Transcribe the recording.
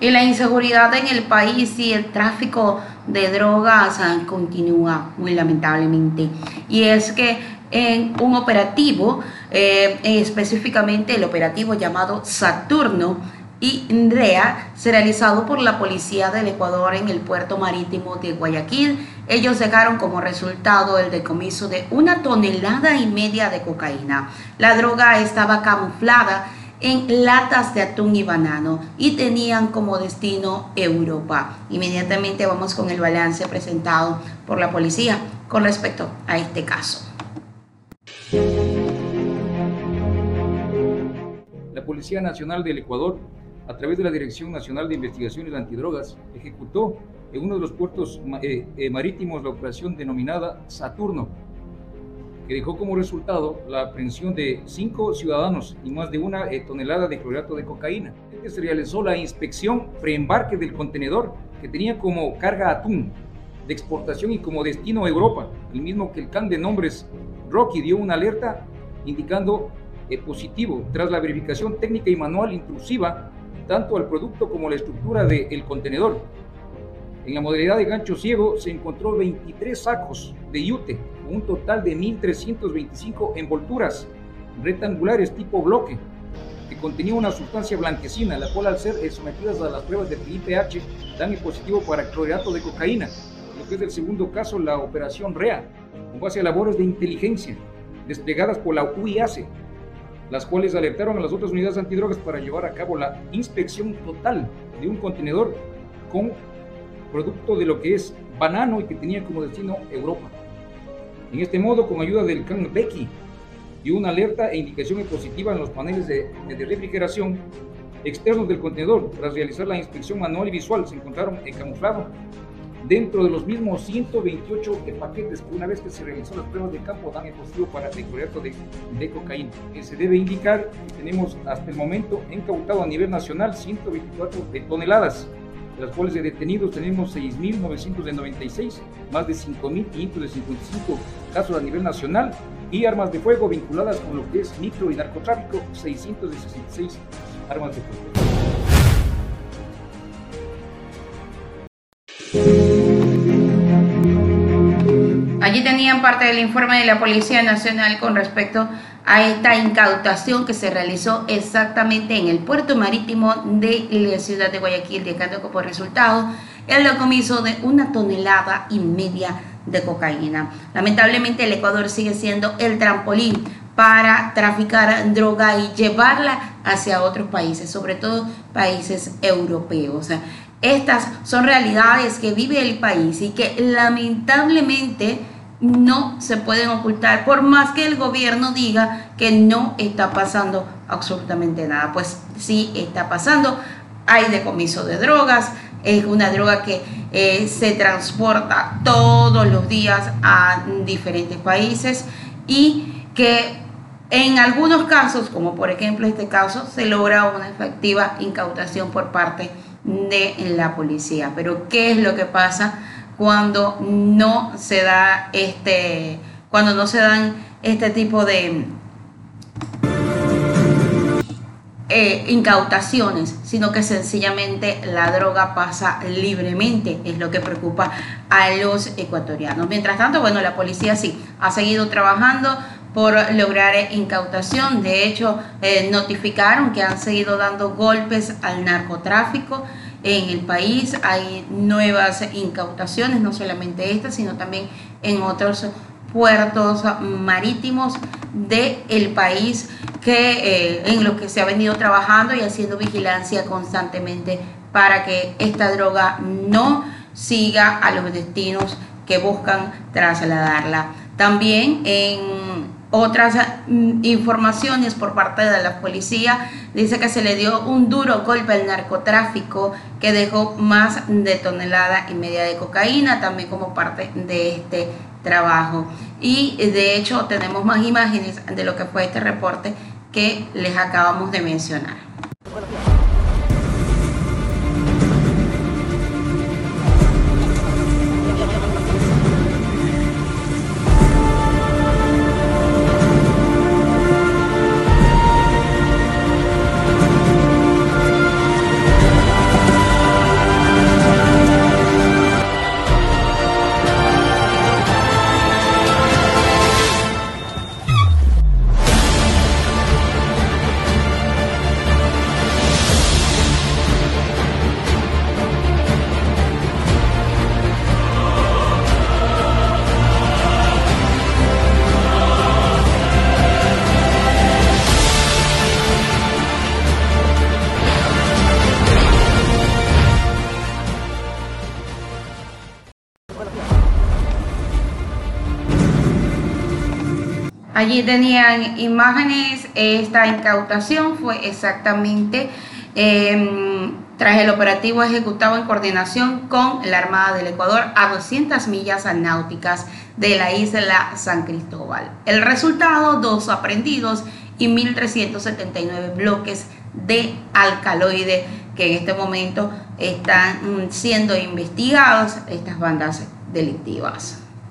Y la inseguridad en el país y el tráfico de drogas continúa muy lamentablemente. Y es que en un operativo, eh, específicamente el operativo llamado Saturno, y NDREA se realizado por la Policía del Ecuador en el puerto marítimo de Guayaquil. Ellos dejaron como resultado el decomiso de una tonelada y media de cocaína. La droga estaba camuflada en latas de atún y banano y tenían como destino Europa. Inmediatamente vamos con el balance presentado por la policía con respecto a este caso. La Policía Nacional del Ecuador, a través de la Dirección Nacional de Investigaciones Antidrogas, ejecutó en uno de los puertos eh, eh, marítimos la operación denominada Saturno, que dejó como resultado la aprehensión de cinco ciudadanos y más de una eh, tonelada de clorato de cocaína. Se realizó la inspección preembarque del contenedor que tenía como carga atún de exportación y como destino a Europa, el mismo que el CAN de nombres Rocky dio una alerta indicando eh, positivo tras la verificación técnica y manual intrusiva tanto al producto como la estructura del contenedor. En la modalidad de gancho ciego se encontró 23 sacos de yute, con un total de 1.325 envolturas rectangulares tipo bloque, que contenía una sustancia blanquecina, la cual al ser sometidas a las pruebas de pH dan el positivo para clorhidrato de cocaína. Lo que es el segundo caso, la operación REA, con base a labores de inteligencia desplegadas por la UIACE, las cuales alertaron a las otras unidades antidrogas para llevar a cabo la inspección total de un contenedor con producto de lo que es banano y que tenía como destino Europa. En este modo, con ayuda del CAN Becky y una alerta e indicación positiva en los paneles de, de, refrigeración externos del contenedor, tras realizar la inspección manual y visual, se encontraron camuflados dentro de los mismos 128 paquetes que una vez que se realizó las pruebas de campo dan positivo para el de, de cocaína. Se debe indicar que tenemos hasta el momento incautado a nivel nacional 124 toneladas de las cuales de detenidos tenemos 6.996, más de 5.555 casos a nivel nacional y armas de fuego vinculadas con lo que es micro y narcotráfico, 666 armas de fuego. Allí tenían parte del informe de la Policía Nacional con respecto a esta incautación que se realizó exactamente en el puerto marítimo de la ciudad de Guayaquil, dejando como resultado el decomiso de una tonelada y media de cocaína. Lamentablemente el Ecuador sigue siendo el trampolín para traficar droga y llevarla hacia otros países, sobre todo países europeos. Estas son realidades que vive el país y que lamentablemente no se pueden ocultar, por más que el gobierno diga que no está pasando absolutamente nada. Pues sí está pasando, hay decomiso de drogas, es una droga que eh, se transporta todos los días a diferentes países y que en algunos casos, como por ejemplo este caso, se logra una efectiva incautación por parte de la policía. Pero ¿qué es lo que pasa? Cuando no se da este, cuando no se dan este tipo de eh, incautaciones, sino que sencillamente la droga pasa libremente, es lo que preocupa a los ecuatorianos. Mientras tanto, bueno, la policía sí ha seguido trabajando por lograr incautación. De hecho, eh, notificaron que han seguido dando golpes al narcotráfico en el país. Hay nuevas incautaciones, no solamente esta, sino también en otros puertos marítimos del el país que, eh, en los que se ha venido trabajando y haciendo vigilancia constantemente para que esta droga no siga a los destinos que buscan trasladarla. También en otras mm, informaciones por parte de la policía dice que se le dio un duro golpe al narcotráfico que dejó más de tonelada y media de cocaína también como parte de este trabajo y de hecho tenemos más imágenes de lo que fue este reporte que les acabamos de mencionar. Allí tenían imágenes, esta incautación fue exactamente em, tras el operativo ejecutado en coordinación con la Armada del Ecuador a 200 millas náuticas de la isla San Cristóbal. El resultado, dos aprendidos y 1.379 bloques de alcaloide que en este momento están mm, siendo investigados estas bandas delictivas.